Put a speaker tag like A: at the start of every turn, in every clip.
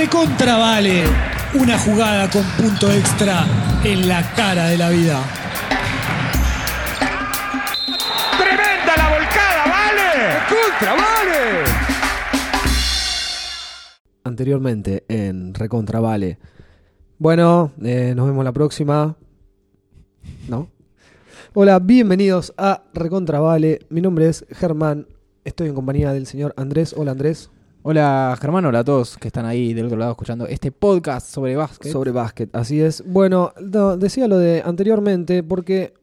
A: Recontravale. Una jugada con punto extra en la cara de la vida.
B: ¡Tremenda la volcada, vale! ¡Contra, vale!
C: Anteriormente en Recontravale. Bueno, eh, nos vemos la próxima. ¿No? Hola, bienvenidos a Recontravale. Mi nombre es Germán. Estoy en compañía del señor Andrés. Hola Andrés.
D: Hola Germán, hola a todos que están ahí del otro lado escuchando este podcast sobre básquet.
C: Sobre básquet, así es. Bueno, no, decía lo de anteriormente porque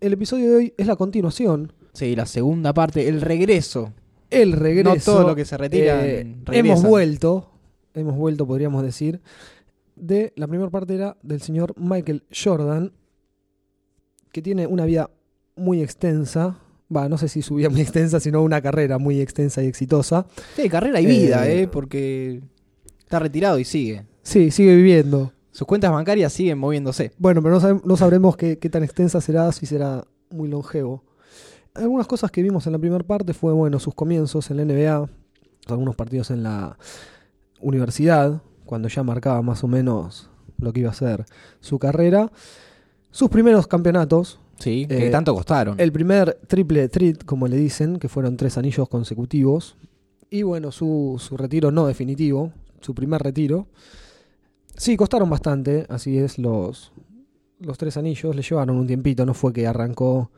C: el episodio de hoy es la continuación.
D: Sí, la segunda parte, el regreso.
C: El regreso.
D: No todo lo que se retira.
C: Eh, hemos vuelto, hemos vuelto, podríamos decir, de la primera parte era del señor Michael Jordan, que tiene una vida muy extensa. Va, no sé si su vida muy extensa, sino una carrera muy extensa y exitosa.
D: Sí, carrera y vida,
C: Eh,
D: eh, porque está retirado y sigue.
C: Sí, sigue viviendo.
D: Sus cuentas bancarias siguen moviéndose.
C: Bueno, pero no, sabremos qué, qué tan extensa será, si será muy longevo. Algunas cosas que vimos en la primera parte fue, bueno, sus comienzos en la NBA, algunos partidos en la universidad, cuando ya marcaba más o menos lo que iba a ser su carrera, sus primeros campeonatos,
D: Sí,
C: Eh,
D: que tanto costaron.
C: el primer triple treat, como le dicen, que fueron tres anillos consecutivos, y bueno, su, su retiro no definitivo, su primer retiro. Sí, costaron bastante, así es, los, los tres anillos le llevaron un tiempito, no fue que arrancó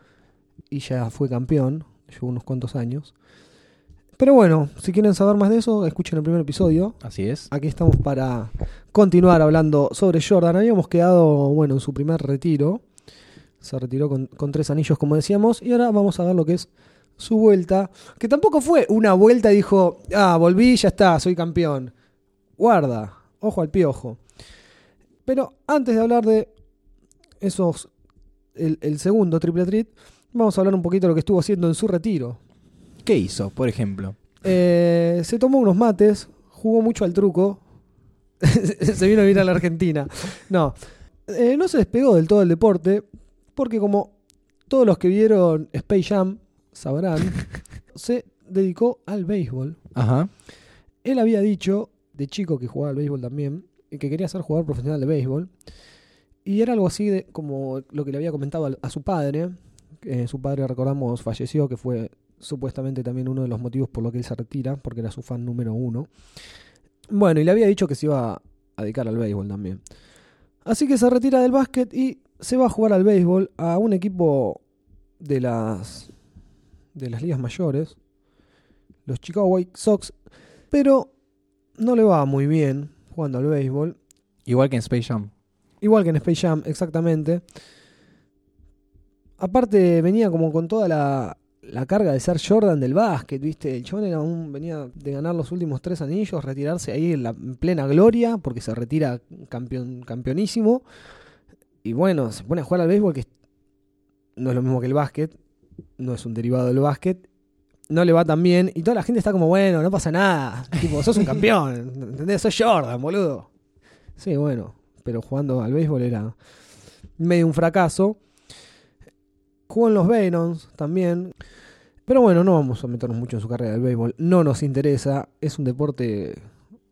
C: y ya fue campeón, llevó unos cuantos años. Pero bueno, si quieren saber más de eso, escuchen el primer episodio.
D: Así es.
C: Aquí estamos para continuar hablando sobre Jordan. Habíamos quedado, bueno, en su primer retiro. Se retiró con, con tres anillos, como decíamos. Y ahora vamos a ver lo que es su vuelta. Que tampoco fue una vuelta y dijo, ah, volví, ya está, soy campeón. Guarda, ojo al piojo. Pero antes de hablar de esos, el, el segundo triple treat, vamos a hablar un poquito de lo que estuvo haciendo en su retiro.
D: ¿Qué hizo, por ejemplo?
C: Eh, se tomó unos mates, jugó mucho al truco. se vino a vivir a la Argentina. No, eh, no se despegó del todo del deporte, porque como todos los que vieron Space Jam sabrán, se dedicó al béisbol.
D: Ajá.
C: Él había dicho, de chico que jugaba al béisbol también, y que quería ser jugador profesional de béisbol. Y era algo así de como lo que le había comentado a, su padre. Eh, su padre, recordamos, falleció, que fue supuestamente también uno de los motivos por lo que él se retira, porque era su fan número uno. Bueno, y le había dicho que se iba a dedicar al béisbol también. Así que se retira del básquet y se va a jugar al béisbol a un equipo de las de las ligas mayores, los Chicago White Sox, pero no le va muy bien jugando al béisbol,
D: Igual que en Space Jam.
C: igual que en Space Jam, exactamente. Aparte venía como con toda la, la carga de ser Jordan del básquet, ¿viste? El chabón era un, venía de ganar los últimos tres anillos, retirarse ahí en la en plena gloria, porque se retira campeón, campeonísimo. Y bueno, se pone a jugar al béisbol, que no es lo mismo que el básquet, no es un derivado del básquet. No le va tan bien, y toda la gente está como, bueno, no pasa nada. tipo, sos un campeón, ¿entendés? Sos Jordan, boludo. Sí, bueno, pero jugando al béisbol era medio un fracaso. Jugó en los Venoms también. Pero bueno, no vamos a meternos mucho en su carrera del béisbol. No nos interesa. Es un deporte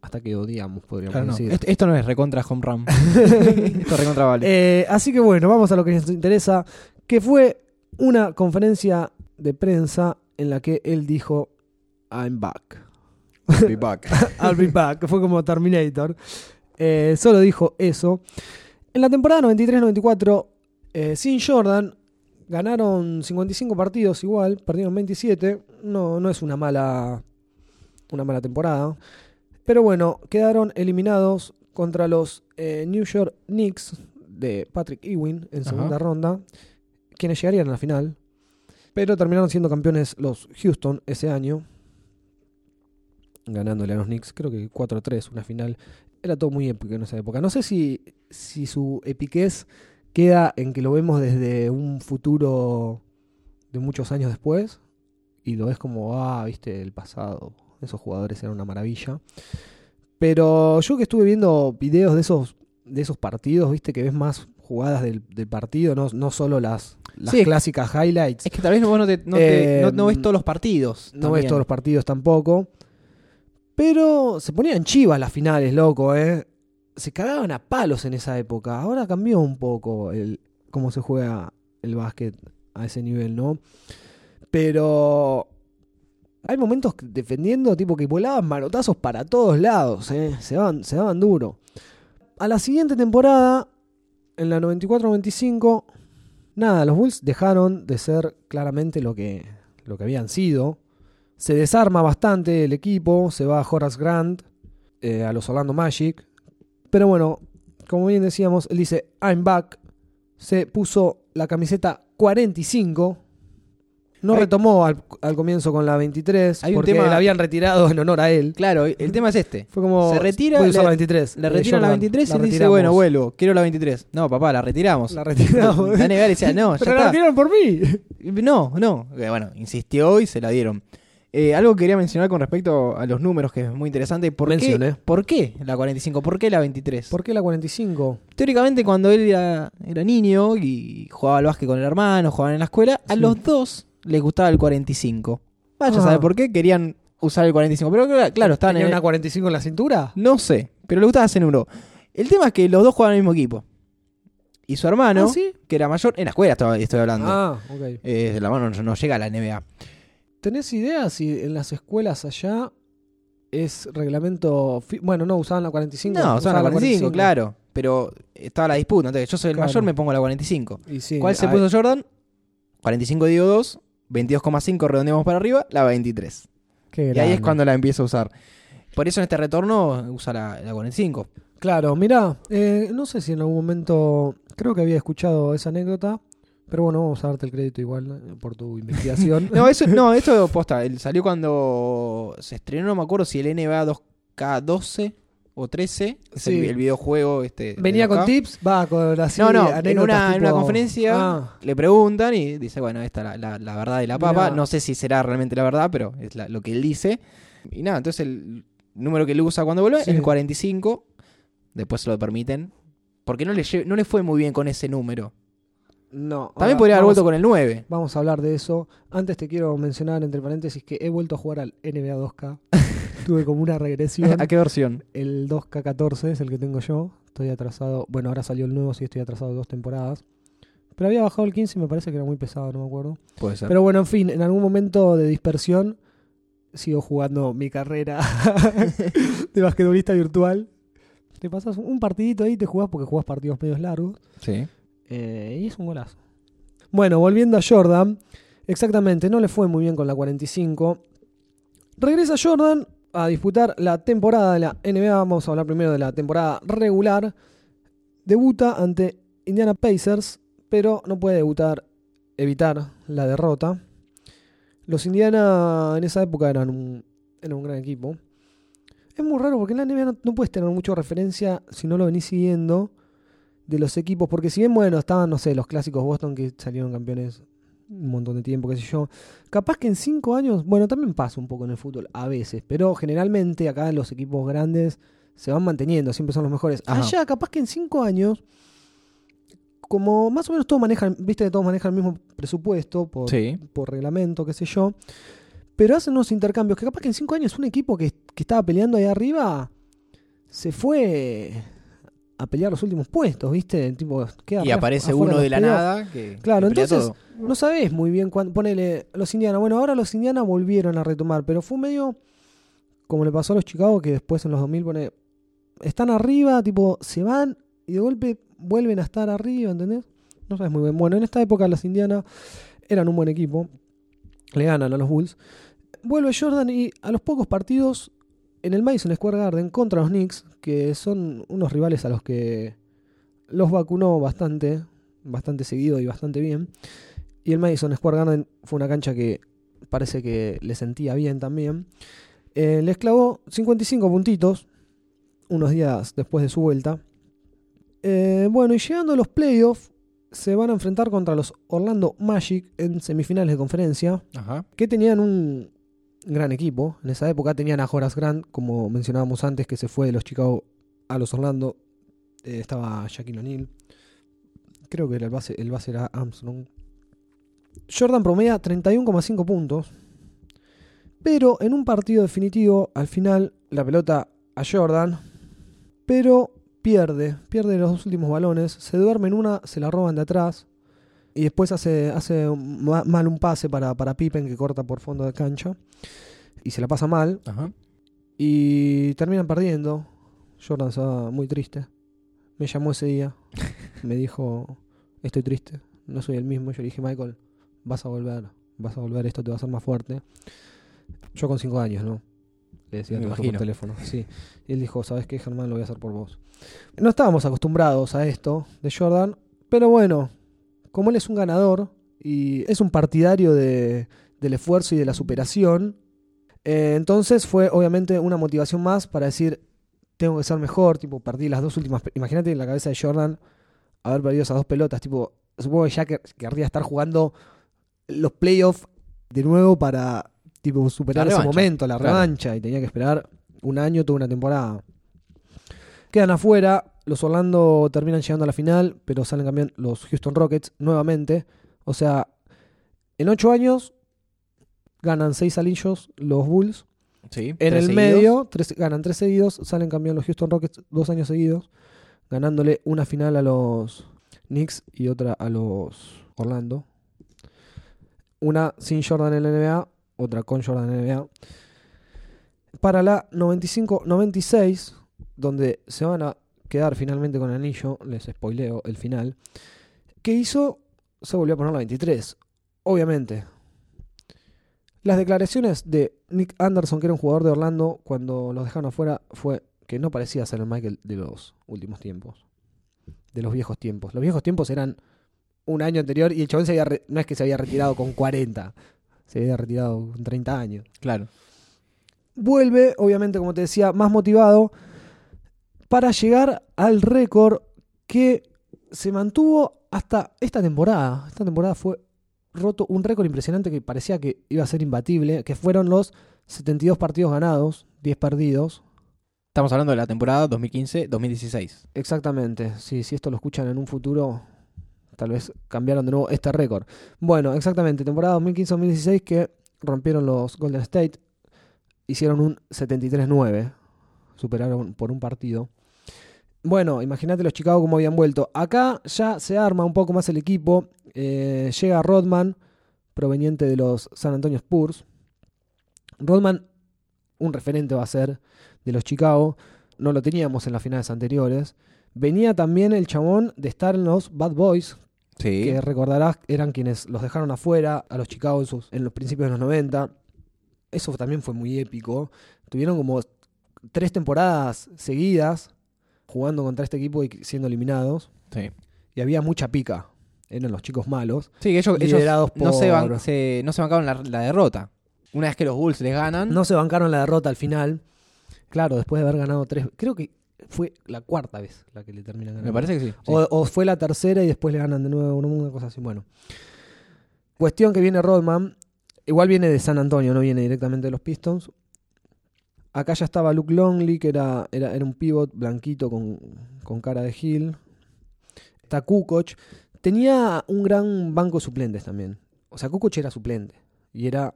C: hasta que odiamos, podríamos
D: Claro, no.
C: decir.
D: Esto, esto no es recontra home run. esto es recontra vale.
C: Eh, así que bueno, vamos a lo que nos interesa, que fue una conferencia de prensa en la que él dijo, I'm back.
D: Be back.
C: I'll be back, fue como Terminator. Eh, solo dijo eso. En la temporada 93-94, eh, sin Jordan, ganaron 55 partidos igual, perdieron 27. No, no es una mala, una mala temporada. Pero bueno, quedaron eliminados contra los eh, New York Knicks de Patrick Ewing en
D: Ajá.
C: segunda ronda, quienes llegarían a la final. Pero terminaron siendo campeones los Houston ese año ganándole a los Knicks, creo que 4-3, una final. Era todo muy épico en esa época. No sé si, si su epiquez queda en que lo vemos desde un futuro de muchos años después y lo ves como, ah, viste, el pasado. Esos jugadores eran una maravilla. Pero yo que estuve viendo videos de esos, de esos partidos, viste, que ves más jugadas del, del partido, no, no solo las, las
D: Sí.
C: clásicas highlights.
D: Es que tal vez vos no, te- no, te-
C: Eh,
D: no- no ves todos los partidos.
C: No ves todos los partidos tampoco. Pero se ponían chivas las finales, loco, ¿eh? Se cagaban a palos en esa época. Ahora cambió un poco el cómo se juega el básquet a ese nivel, ¿no? Pero hay momentos defendiendo, tipo que volaban manotazos para todos lados, ¿eh? Se daban, se duro. A la siguiente temporada, en la 94-95, nada, los Bulls dejaron de ser claramente lo que, lo que habían sido. Se desarma bastante el equipo, se va Horace Grant eh, a los Orlando Magic. Pero bueno, como bien decíamos, él dice I'm back. Se puso la camiseta 45. No
D: Hay-
C: retomó al, al comienzo con la 23
D: Hay un
C: porque
D: tema-
C: la habían retirado en honor a él.
D: Claro, el tema es este.
C: Fue como
D: Se retira,
C: voy a usar
D: le-
C: la 23.
D: Le retiran la
C: Jordan,
D: 23 y
C: la
D: dice, bueno, vuelvo, quiero la 23. No, papá, la retiramos.
C: La retiramos.
D: La NBA le decía, no, ya
C: Pero la
D: está.
C: retiraron por mí.
D: No, no. Eh, Bueno, insistió y se la dieron. Eh, algo que quería mencionar con respecto a los números, que es muy interesante. ¿Por,
C: Mencioné.
D: qué, ¿Por qué la 45? ¿Por qué la 23?
C: ¿Por qué la 45?
D: Teóricamente, cuando él era, era niño y jugaba al básquet con el hermano, jugaban en la escuela, a los dos les gustaba el 45. Vaya a
C: Ah.
D: saber por qué querían usar el 45. Pero claro, estaban
C: ¿Tenía
D: en
C: una 45 en la cintura?
D: No sé, pero le gustaba hacer euro. El tema es que los dos jugaban en el mismo equipo. Y su hermano,
C: ¿Ah, sí?
D: que era mayor, en la escuela estoy, estoy hablando.
C: Ah, ok.
D: Eh, el hermano no, no llega a la NBA.
C: ¿Tenés idea si en las escuelas allá es reglamento... Bueno, no, usaban la 45.
D: No, son la 45, claro. Pero estaba la disputa. Entonces, yo soy el
C: Claro.
D: mayor, me pongo la 45.
C: Y sí,
D: ¿Cuál se puso Jordan? 45 digo 2, 22,5 redondeamos para arriba, la 23.
C: Qué
D: Y ahí es cuando la empieza a usar. Por eso en este retorno usa la, la 45.
C: Claro, mirá, eh, no sé si en algún momento... Creo que había escuchado esa anécdota. Pero bueno, vamos a darte el crédito igual eh, por tu investigación.
D: No, eso, no, esto posta. él Salió cuando se estrenó, no me acuerdo si el NBA 2K12 o 13. Es el,
C: Sí.
D: el videojuego este.
C: ¿Venía con
D: 2K.
C: tips? Va, con así
D: No, no, en una, en una conferencia
C: Ah,
D: le preguntan y dice, bueno, esta es la, la- la verdad de la papa.
C: Mirá.
D: No sé si será realmente la verdad, pero es la- lo que él dice. Y nada, entonces el número que él usa cuando vuelve
C: Sí.
D: es el 45. Después se lo permiten. Porque no le, no le fue muy bien con ese número.
C: no.
D: También
C: ahora
D: podría haber
C: vamos-
D: vuelto con el 9.
C: Vamos a hablar de eso. Antes te quiero mencionar, entre paréntesis, que he vuelto a jugar al NBA 2K. Tuve como una regresión.
D: ¿A qué versión?
C: El 2K14 es el que tengo yo. Estoy atrasado. Bueno, ahora salió el nuevo, sí estoy atrasado dos temporadas. Pero había bajado el 15 y me parece que era muy pesado, no me acuerdo.
D: Puede ser.
C: Pero bueno, en fin, en algún momento de dispersión sigo jugando mi carrera de basquetbolista virtual. Te pasas un partidito ahí, te jugás porque jugás partidos medios largos.
D: sí.
C: Eh, y es un golazo. Bueno, volviendo a Jordan, exactamente, no le fue muy bien con la 45. Regresa Jordan a disputar la temporada de la NBA. Vamos a hablar primero de la temporada regular. Debuta ante Indiana Pacers, pero no puede debutar, evitar la derrota. Los Indiana en esa época eran un, un gran equipo. Es muy raro porque en la NBA no, no puedes tener mucha referencia si no lo venís siguiendo de los equipos, porque si bien, bueno, estaban, no sé, los clásicos Boston que salieron campeones un montón de tiempo, qué sé yo, capaz que en cinco años, bueno, también pasa un poco en el fútbol, a veces, pero generalmente acá los equipos grandes se van manteniendo, siempre son los mejores.
D: Ajá.
C: Allá, capaz que en cinco años, como más o menos todos manejan, viste que todos manejan el mismo presupuesto por,
D: Sí.
C: por reglamento, qué sé yo, pero hacen unos intercambios que capaz que en cinco años un equipo que, que estaba peleando ahí arriba se fue a pelear los últimos puestos, ¿viste? Tipo, queda
D: Y
C: re
D: aparece uno de la nada que,
C: Claro,
D: que
C: entonces
D: todo.
C: no sabés muy bien cuándo. Ponele, los Indiana. Bueno, ahora los Indiana volvieron a retomar, pero fue medio como le pasó a los Chicago, que después en los 2000 pone. Están arriba, tipo, se van y de golpe vuelven a estar arriba, ¿entendés? No sabes muy bien. Bueno, en esta época las Indiana eran un buen equipo. Le ganan a los Bulls. Vuelve Jordan y a los pocos partidos en el Madison Square Garden contra los Knicks, que son unos rivales a los que los vacunó bastante, bastante seguido y bastante bien. Y el Madison Square Garden fue una cancha que parece que le sentía bien también. Eh, les clavó 55 puntitos unos días después de su vuelta. Eh, bueno, y llegando a los playoffs, se van a enfrentar contra los Orlando Magic en semifinales de conferencia
D: Ajá.
C: que tenían un gran equipo. En esa época tenían a Horace Grant, como mencionábamos antes, que se fue de los Chicago a los Orlando. Eh, estaba Shaquille O'Neal. Creo que el base, el base era Armstrong. Jordan promedia 31,5 puntos. Pero en un partido definitivo, al final, la pelota a Jordan, pero pierde, pierde los dos últimos balones, se duerme en una, se la roban de atrás y después hace, hace ma- mal un pase para, para Pippen que corta por fondo de cancha y se la pasa mal
D: Ajá.
C: y terminan perdiendo. Jordan estaba muy triste. Me llamó ese día, me dijo, estoy triste, no soy el mismo. Yo le dije, Michael, vas a volver, vas a volver, esto te va a hacer más fuerte. Yo con cinco años, ¿no? Le decía todo por teléfono, sí. Y él dijo, ¿sabes qué, Germán? Lo voy a hacer por vos. No estábamos acostumbrados a esto de Jordan, pero bueno, como él es un ganador y es un partidario de, del esfuerzo y de la superación, eh, entonces fue obviamente una motivación más para decir, tengo que ser mejor, tipo, perdí las dos últimas, imagínate en la cabeza de Jordan haber perdido esas dos pelotas, tipo, supongo que ya que, querría estar jugando los playoffs de nuevo para, tipo, superar ese momento, la
D: claro.
C: revancha, y tenía que esperar un año, toda una temporada. Quedan afuera, los Orlando terminan llegando a la final, pero salen campeón los Houston Rockets nuevamente. O sea, en ocho años ganan seis anillos los Bulls.
D: Sí.
C: En el
D: seguidos.
C: medio tres- ganan tres seguidos, salen campeón los Houston Rockets dos años seguidos, ganándole una final a los Knicks y otra a los Orlando. Una sin Jordan en la NBA, otra con Jordan en la NBA. Para la 95-96, donde se van a quedar finalmente con el anillo, les spoileo el final, ¿qué hizo? Se volvió a poner la 23. Obviamente, las declaraciones de Nick Anderson, que era un jugador de Orlando, cuando los dejaron afuera, fue que no parecía ser el Michael de los últimos tiempos. De los viejos tiempos. Los viejos tiempos eran un año anterior y el chabón se había re- no es que se había retirado con 40, se había retirado con 30 años.
D: Claro.
C: Vuelve, obviamente, como te decía, más motivado para llegar al récord que se mantuvo hasta esta temporada. Esta temporada fue roto un récord impresionante que parecía que iba a ser imbatible, que fueron los 72 partidos ganados, 10 perdidos.
D: Estamos hablando de la temporada 2015-2016.
C: Exactamente, sí, si esto lo escuchan en un futuro, tal vez cambiaron de nuevo este récord. Bueno, exactamente, temporada 2015-2016 que rompieron los Golden State, hicieron un 73-9, superaron por un partido. Bueno, imagínate los Chicago cómo habían vuelto. Acá ya se arma un poco más el equipo. eh, llega Rodman, proveniente de los San Antonio Spurs. Rodman, un referente va a ser de los Chicago. No lo teníamos en las finales anteriores. Venía también el chabón de estar en los Bad Boys,
D: Sí.
C: que recordarás eran quienes los dejaron afuera a los Chicago en, sus- en los principios de los 90. Eso también fue muy épico. Tuvieron como tres temporadas seguidas jugando contra este equipo y siendo eliminados.
D: Sí.
C: Y había mucha pica. Eran los chicos malos.
D: Sí, que ellos, ellos
C: Liderados
D: no, se
C: por-
D: ban- se- no se bancaron la, la derrota. Una vez que los Bulls les ganan,
C: No se bancaron la derrota al final. Claro, después de haber ganado tres. Creo que fue la cuarta vez la que le terminan ganando.
D: me parece que sí. sí.
C: O, o fue la tercera y después le ganan de nuevo una cosa así. Bueno. Cuestión que viene Rodman. Igual viene de San Antonio, no viene directamente de los Pistons. Acá ya estaba Luke Longley, que era, era, era un pivot blanquito con, con cara de Hill. Está Kukoc. Tenía un gran banco de suplentes también. O sea, Kukoc era suplente. Y era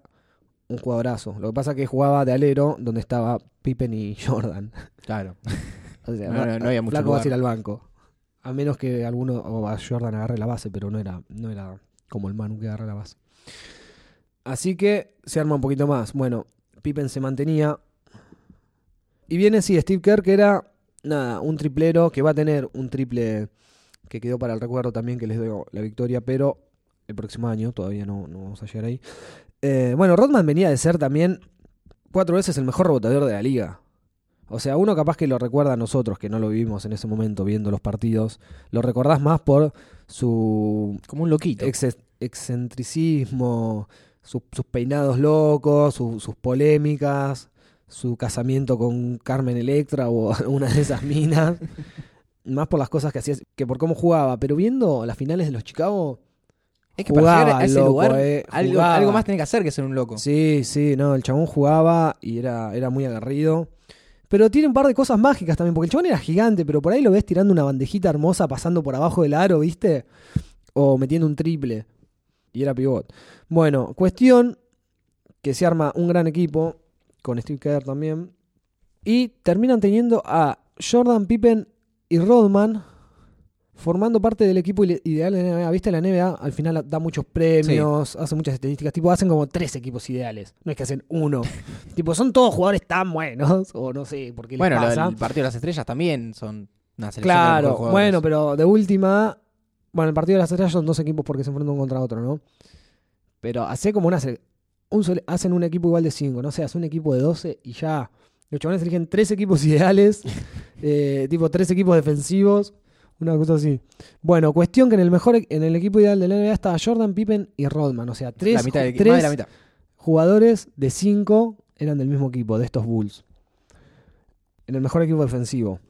C: un jugadorazo. Lo que pasa es que jugaba de alero donde estaba Pippen y Jordan.
D: Claro.
C: O sea,
D: No, no, no había mucho
C: flaco vas a ir
D: lugar.
C: al banco. A menos que alguno, o a Jordan agarre la base, pero no era, no era como el Manu que agarra la base. Así que se arma un poquito más. Bueno, Pippen se mantenía. Y viene, sí, Steve Kerr, que era, nada, un triplero que va a tener un triple que quedó para el recuerdo también, que les dio la victoria, pero el próximo año, todavía no, no vamos a llegar ahí. Eh, bueno, Rodman venía de ser también cuatro veces el mejor reboteador de la liga. O sea, uno capaz que lo recuerda a nosotros, que no lo vivimos en ese momento viendo los partidos, lo recordás más por su
D: Como un loquito.
C: ex- excentricismo, su- sus peinados locos, su- sus polémicas, su casamiento con Carmen Electra o una de esas minas. más por las cosas que hacía que por cómo jugaba. Pero viendo las finales de los Chicago,
D: es que para
C: jugaba,
D: llegar a ese
C: loco,
D: lugar,
C: eh,
D: algo más tiene que hacer que ser un loco.
C: Sí, sí, no, el chabón jugaba y era, era muy agarrido. Pero tiene un par de cosas mágicas también, porque el chabón era gigante, pero por ahí lo ves tirando una bandejita hermosa pasando por abajo del aro, ¿viste? O metiendo un triple. Y era pivot. Bueno, cuestión que se arma un gran equipo, con Steve Kerr también. Y terminan teniendo a Jordan, Pippen y Rodman formando parte del equipo ide- ideal de la NBA. ¿Viste? La NBA al final da muchos premios, hace muchas estadísticas. Tipo, hacen como tres equipos ideales. No es que hacen uno. tipo, son todos jugadores tan buenos. O no sé por qué
D: Bueno,
C: pasa.
D: del partido de las estrellas también son una selección de
C: Claro,
D: mejores
C: bueno, pero de última. Bueno, el partido de las estrellas son dos equipos porque se enfrentan uno contra otro, ¿no? Pero hace como una. Un hacen un equipo igual de cinco, no sé, hace un equipo de 12 y ya. Los chavales eligen tres equipos ideales, eh, tipo tres equipos defensivos, una cosa así. Bueno, cuestión que en el mejor e- en el equipo ideal de la NBA estaba Jordan, Pippen y Rodman, o sea, tres,
D: la mitad del-
C: tres
D: más de la mitad.
C: jugadores de 5 eran del mismo equipo, de estos Bulls. En el mejor equipo defensivo.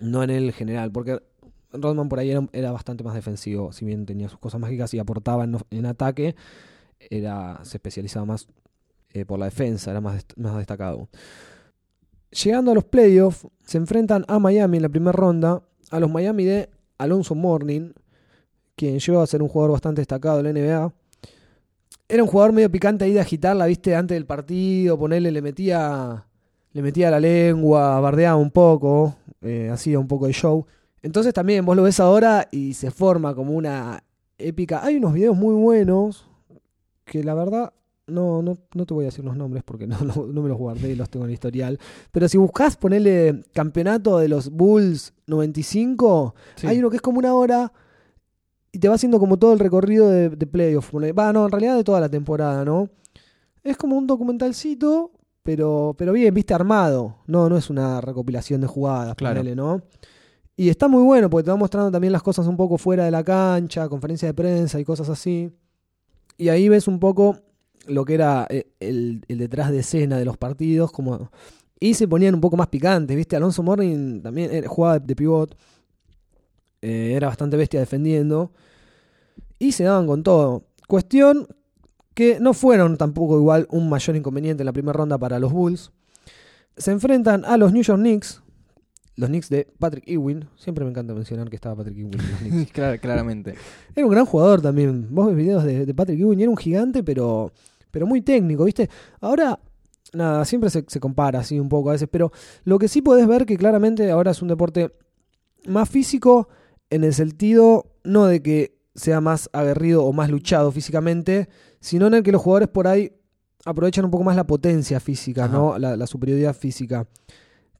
C: No en el general, porque Rodman por ahí era, era bastante más defensivo, si bien tenía sus cosas mágicas y aportaba en, en ataque, era, se especializaba más eh, por la defensa, era más, más destacado. Llegando a los playoffs, se enfrentan a Miami en la primera ronda, a los Miami de Alonso Morning, quien llegó a ser un jugador bastante destacado en la NBA era un jugador medio picante ahí de agitarla, viste, antes del partido, ponerle, le metía, le metía la lengua, bardeaba un poco, eh, hacía un poco de show. Entonces también vos lo ves ahora y se forma como una épica. Hay unos videos muy buenos que la verdad no, no, no te voy a decir los nombres porque no, no, no me los guardé y los tengo en el historial. Pero si buscas ponerle campeonato de los Bulls 95,
D: Sí.
C: hay uno que es como una hora y te va haciendo como todo el recorrido de, de playoff. Va, no, en realidad de toda la temporada, ¿no? Es como un documentalcito, pero, pero bien, viste, armado. No, no es una recopilación de jugadas,
D: Claro.
C: ponele, ¿no? Y está muy bueno porque te va mostrando también las cosas un poco fuera de la cancha, conferencia de prensa y cosas así. Y ahí ves un poco lo que era eh, el, detrás de escena de los partidos, como y se ponían un poco más picantes, ¿viste? Alonso Morning también jugaba de pivot, eh, era bastante bestia defendiendo, y se daban con todo. Cuestión que no fueron tampoco igual un mayor inconveniente en la primera ronda para los Bulls. Se enfrentan a los New York Knicks, los Knicks de Patrick Ewing. Siempre me encanta mencionar que estaba Patrick Ewing en los Knicks.
D: Clar- claramente.
C: Era un gran jugador también. Vos ves videos de, de Patrick Ewing era un gigante, pero, pero muy técnico, ¿viste? Ahora, nada, siempre se, se compara así un poco a veces, pero lo que sí podés ver que claramente ahora es un deporte más físico en el sentido no de que sea más aguerrido o más luchado físicamente, sino en el que los jugadores por ahí aprovechan un poco más la potencia física,
D: Ajá.
C: ¿no? La, la superioridad física.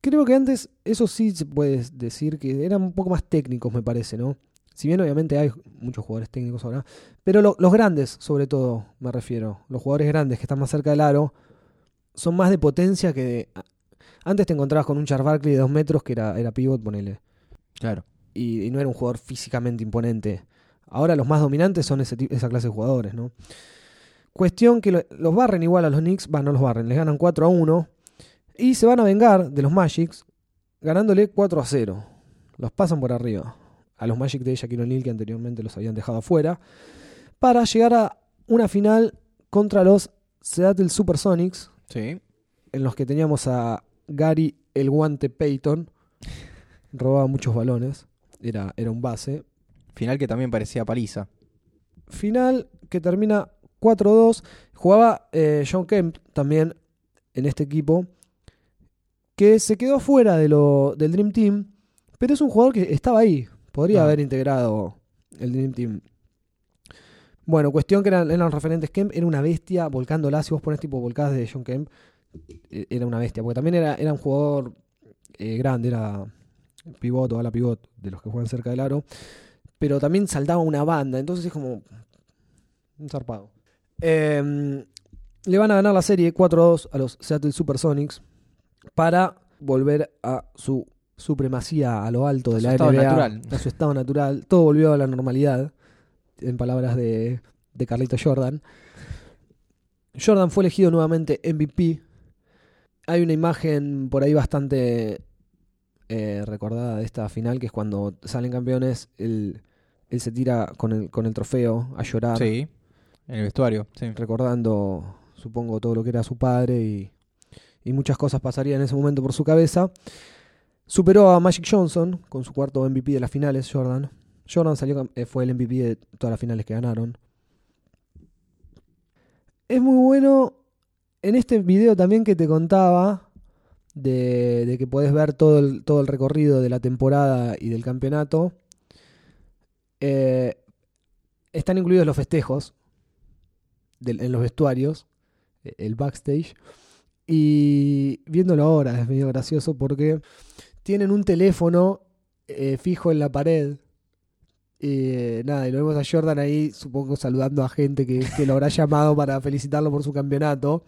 C: Creo que antes, eso sí se puede decir que eran un poco más técnicos, me parece, ¿no? Si bien obviamente hay muchos jugadores técnicos ahora, pero lo- los grandes, sobre todo, me refiero, los jugadores grandes que están más cerca del aro, son más de potencia que de... Antes te encontrabas con un Charles Barkley de dos metros que era, era pivot, ponele,
D: Claro.
C: y, y no era un jugador físicamente imponente. Ahora los más dominantes son ese, esa clase de jugadores, ¿no? Cuestión que lo- los barren igual a los Knicks, van, no los barren, les ganan 4 a 1 y se van a vengar de los Magics ganándole 4 a 0. Los pasan por arriba a los Magic de Shaquille O'Neal que anteriormente los habían dejado afuera para llegar a una final contra los Seattle Supersonics
D: Sí.
C: en los que teníamos a Gary el guante Payton, robaba muchos balones, era, era un base.
D: Final que también parecía paliza.
C: Final que termina 4-2. Jugaba eh, John Kemp también en este equipo, que se quedó fuera de lo, del Dream Team, pero es un jugador que estaba ahí, podría
D: Ah.
C: haber integrado el Dream Team. Bueno, cuestión que eran, eran los referentes. Kemp era una bestia volcándola. Si vos pones tipo volcadas de John Kemp, eh, era una bestia. Porque también era, era un jugador eh, grande, era pivot o ala pivot de los que juegan cerca del aro. Pero también saltaba una banda. Entonces es como un zarpado. Eh, le van a ganar la serie 4-2 a los Seattle Supersonics para volver a su supremacía a lo alto de
D: A
C: la
D: estado
C: NBA,
D: natural.
C: a su estado natural. Todo volvió a la normalidad, en palabras de, de Carlito Jordan. Jordan fue elegido nuevamente MVP. Hay una imagen por ahí bastante eh, recordada de esta final, que es cuando salen campeones, él, él se tira con el, con el trofeo a llorar
D: Sí. En el vestuario. Sí.
C: recordando, supongo, todo lo que era su padre y, y muchas cosas pasarían en ese momento por su cabeza. Superó a Magic Johnson con su cuarto MVP de las finales, Jordan. Jordan salió, eh, fue el MVP de todas las finales que ganaron. Es muy bueno en este video también que te contaba. de, que podés ver todo el, todo el recorrido de la temporada y del campeonato. Eh, están incluidos los festejos en los vestuarios, eh, el backstage. Y viéndolo ahora es medio gracioso porque tienen un teléfono eh, fijo en la pared. Y nada, y lo vemos a Jordan ahí, supongo, saludando a gente que, que lo habrá llamado para felicitarlo por su campeonato.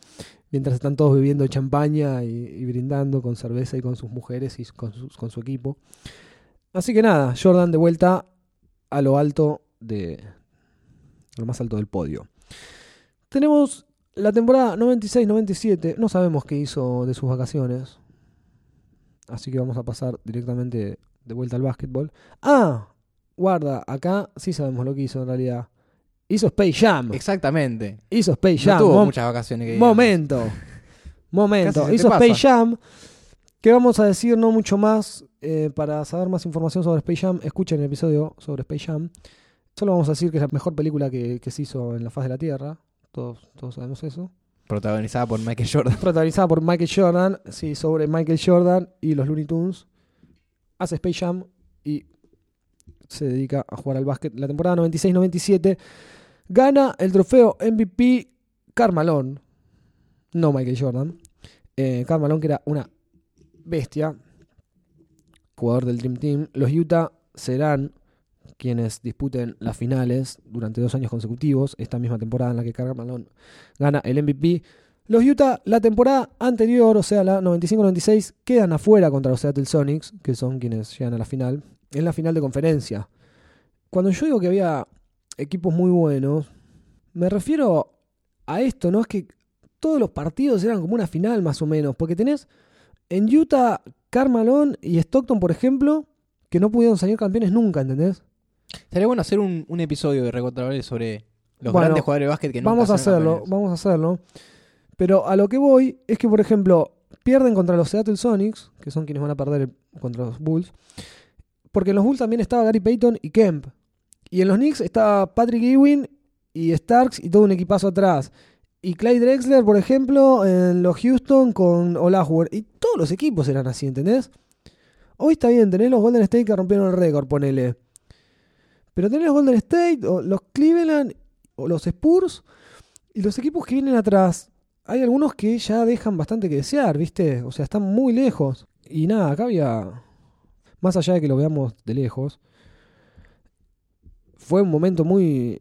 C: Mientras están todos bebiendo champaña y, brindando con cerveza y con sus mujeres y con, sus- con su equipo. Así que nada, Jordan de vuelta a lo alto de. a lo más alto del podio. Tenemos la temporada 96-97. No sabemos qué hizo de sus vacaciones. Así que vamos a pasar directamente de vuelta al básquetbol. Ah, guarda, acá sí sabemos lo que hizo en realidad. Hizo Space Jam.
D: Exactamente.
C: Hizo Space
D: No
C: Jam.
D: tuvo
C: Mom-
D: muchas vacaciones que.
C: Momento. Momento. Hizo
D: pasa.
C: Space Jam. Que vamos a decir no mucho más. eh, para saber más información sobre Space Jam, escuchen el episodio sobre Space Jam. Solo vamos a decir que es la mejor película que, que se hizo en la faz de la Tierra. Todos, todos sabemos eso.
D: Protagonizada por Michael Jordan.
C: Protagonizada por Michael Jordan. Sí, sobre Michael Jordan y los Looney Tunes. Hace Space Jam y se dedica a jugar al básquet. La temporada 96-97 gana el trofeo MVP Carmalón. No Michael Jordan. Eh, Karl Malone, que era una bestia. Jugador del Dream Team. Los Utah serán quienes disputen las finales durante dos años consecutivos. Esta misma temporada en la que Malone gana el MVP. Los Utah, la temporada anterior, o sea, la 95-96, quedan afuera contra los Seattle Sonics, que son quienes llegan a la final, en la final de conferencia. Cuando yo digo que había equipos muy buenos, me refiero a esto, ¿no? Es que todos los partidos eran como una final más o menos, porque tenés en Utah, Carmalón y Stockton, por ejemplo, que no pudieron salir campeones nunca, ¿entendés?
D: Estaría bueno hacer un, un episodio de Recontrables sobre los
C: Bueno,
D: grandes jugadores de básquet que nunca
C: vamos a hacerlo, vamos a hacerlo. Pero a lo que voy es que, por ejemplo, pierden contra los Seattle Sonics, que son quienes van a perder el- contra los Bulls, porque en los Bulls también estaba Gary Payton y Kemp. Y en los Knicks estaba Patrick Ewing y Starks y todo un equipazo atrás. Y Clyde Drexler, por ejemplo, en los Houston con Olajuwon. Y todos los equipos eran así, ¿entendés? Hoy está bien, tenés los Golden State que rompieron el récord, ponele. Pero tenés Golden State, los Cleveland, o los Spurs, y los equipos que vienen atrás. Hay algunos que ya dejan bastante que desear, ¿viste? O sea, están muy lejos. Y nada, acá había. Más allá de que lo veamos de lejos, fue un momento muy.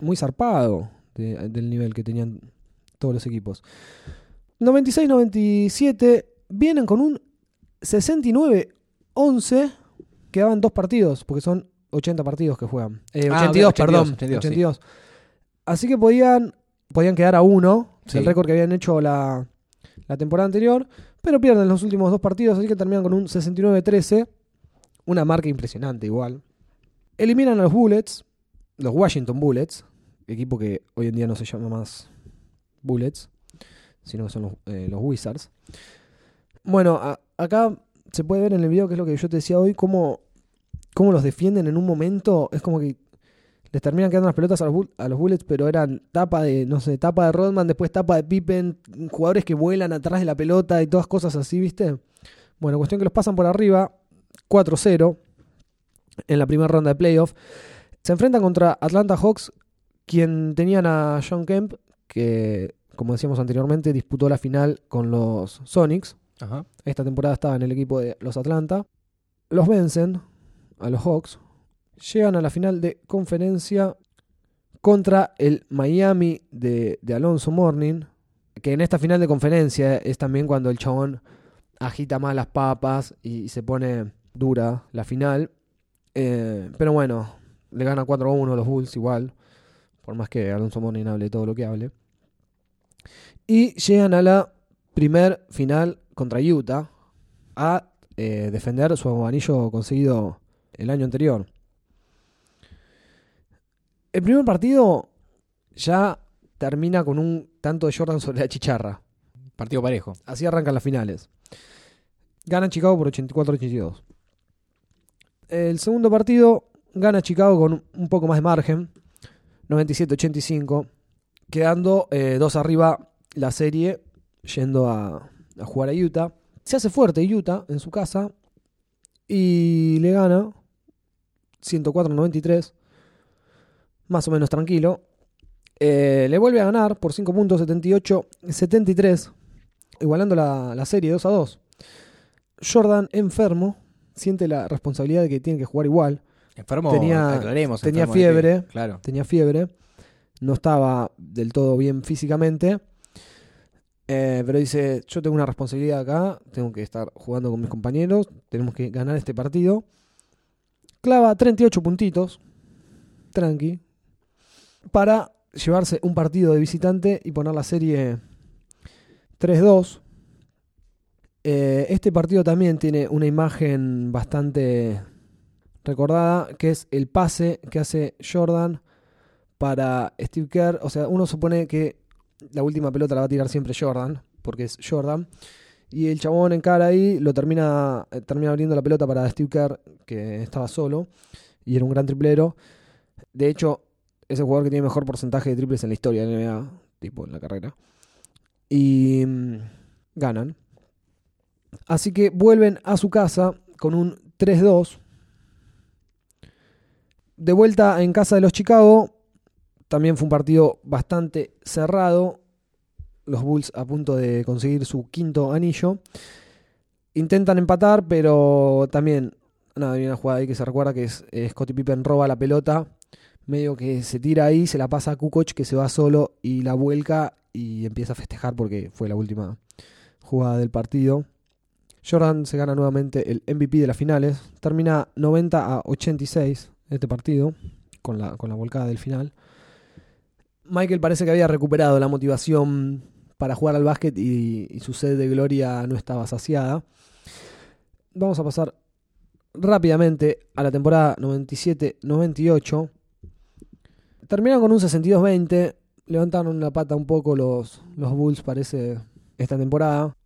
C: muy zarpado de- del nivel que tenían todos los equipos. 96-97 vienen con un 69-11. Quedaban dos partidos, porque son 80 partidos que juegan. Eh,
D: Ah,
C: 82,
D: ok, 82,
C: perdón.
D: 82,
C: 82. Así que podían, podían quedar a uno
D: Sí.
C: del récord que habían hecho la, la temporada anterior, pero pierden los últimos dos partidos, así que terminan con un 69-13. Una marca impresionante igual. Eliminan a los Bullets, los Washington Bullets, equipo que hoy en día no se llama más Bullets, sino que son los, eh, los Wizards. Bueno, a- acá se puede ver en el video, que es lo que yo te decía hoy, cómo, cómo los defienden en un momento. Es como que les terminan quedando las pelotas a los, Bull- a los Bullets, pero eran tapa de, no sé, tapa de Rodman, después tapa de Pippen, jugadores que vuelan atrás de la pelota y todas cosas así, ¿viste? Bueno, cuestión que los pasan por arriba, 4-0 en la primera ronda de playoff. Se enfrentan contra Atlanta Hawks, quien tenían a John Kemp, que, como decíamos anteriormente, disputó la final con los Sonics.
D: Ajá.
C: Esta temporada estaba en el equipo de los Atlanta. Los vencen a los Hawks. Llegan a la final de conferencia contra el Miami de, de Alonso Morning. Que en esta final de conferencia es también cuando el chabón agita más las papas y, se pone dura la final. Eh, pero bueno, le gana 4-1 a los Bulls igual. Por más que Alonso Morning hable todo lo que hable. Y llegan a la primer final contra Utah a eh, defender su anillo conseguido el año anterior. El primer partido ya termina con un tanto de Jordan sobre la chicharra.
D: Partido parejo.
C: Así arrancan las finales. Gana Chicago por 84-82. El segundo partido gana Chicago con un poco más de margen. 97-85. Quedando eh, dos arriba la serie. Yendo a, a jugar a Utah. Se hace fuerte Utah en su casa y le gana 104-93, más o menos tranquilo. Eh, le vuelve a ganar por 5 puntos, 78-73, igualando la, la serie 2 a 2. Jordan, enfermo, siente la responsabilidad de que tiene que jugar igual.
D: Enfermo,
C: Tenía-
D: aclaremos,
C: tenía
D: enfermo
C: fiebre.
D: Claro.
C: tenía fiebre, no estaba del todo bien físicamente, eh, pero dice, yo tengo una responsabilidad acá, tengo que estar jugando con mis compañeros, tenemos que ganar este partido. Clava 38 puntitos, tranqui, para llevarse un partido de visitante y poner la serie 3-2. Eh, este partido también tiene una imagen bastante recordada, que es el pase que hace Jordan para Steve Kerr. O sea, uno supone que la última pelota la va a tirar siempre Jordan, porque es Jordan. Y el chabón encara ahí, lo termina, eh, termina abriendo la pelota para Steve Kerr, que estaba solo, y era un gran triplero. De hecho, es el jugador que tiene mejor porcentaje de triples en la historia de la NBA, tipo en la carrera. Y mm, ganan. Así que vuelven a su casa con un 3-2 de vuelta en casa de los Chicago, también fue un partido bastante cerrado. Los Bulls a punto de conseguir su quinto anillo. Intentan empatar, pero también, nada, hay una jugada ahí que se recuerda que es eh, Scottie Pippen roba la pelota, medio que se tira ahí, se la pasa a Kukoc que se va solo y la vuelca y empieza a festejar porque fue la última jugada del partido. Jordan se gana nuevamente el MVP de las finales, termina 90 a 86 este partido, con la, con la volcada del final. Michael parece que había recuperado la motivación para jugar al básquet y, su sed de gloria no estaba saciada. Vamos a pasar rápidamente a la temporada 97-98. Terminaron con un 62-20. Levantaron la pata un poco los, los Bulls, parece, esta temporada.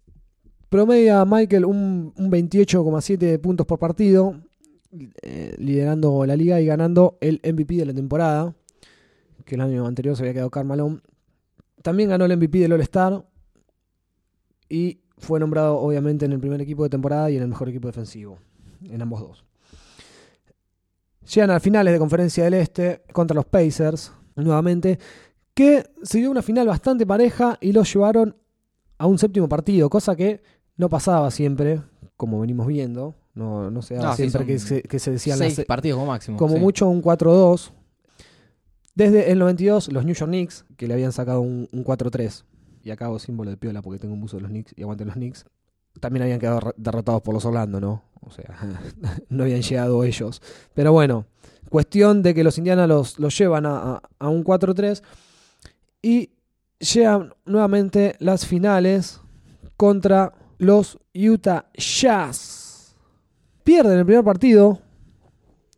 C: Promedia Michael un, un 28,7 puntos por partido, eh, liderando la liga y ganando el MVP de la temporada, que el año anterior se había quedado Carmalón. También ganó el MVP del All-Star y fue nombrado obviamente en el primer equipo de temporada y en el mejor equipo defensivo, en ambos dos. Llegan a finales de conferencia del Este contra los Pacers, nuevamente, que se dio una final bastante pareja y los llevaron a un séptimo partido, cosa que no pasaba siempre, como venimos viendo. No, no se daba
D: No, sí,
C: siempre que se, que se decían las,
D: Seis partidos como máximo.
C: como
D: sí.
C: mucho un 4-2. Desde el 92, los New York Knicks, que le habían sacado un, un 4-3. Y acá hago símbolo de piola porque tengo un buzo de los Knicks y aguanten los Knicks. También habían quedado derrotados por los Orlando, ¿no? O sea, no habían llegado ellos. Pero bueno, cuestión de que los Indiana los, los llevan a- a un 4-3. Y llegan nuevamente las finales contra los Utah Jazz. Pierden el primer partido,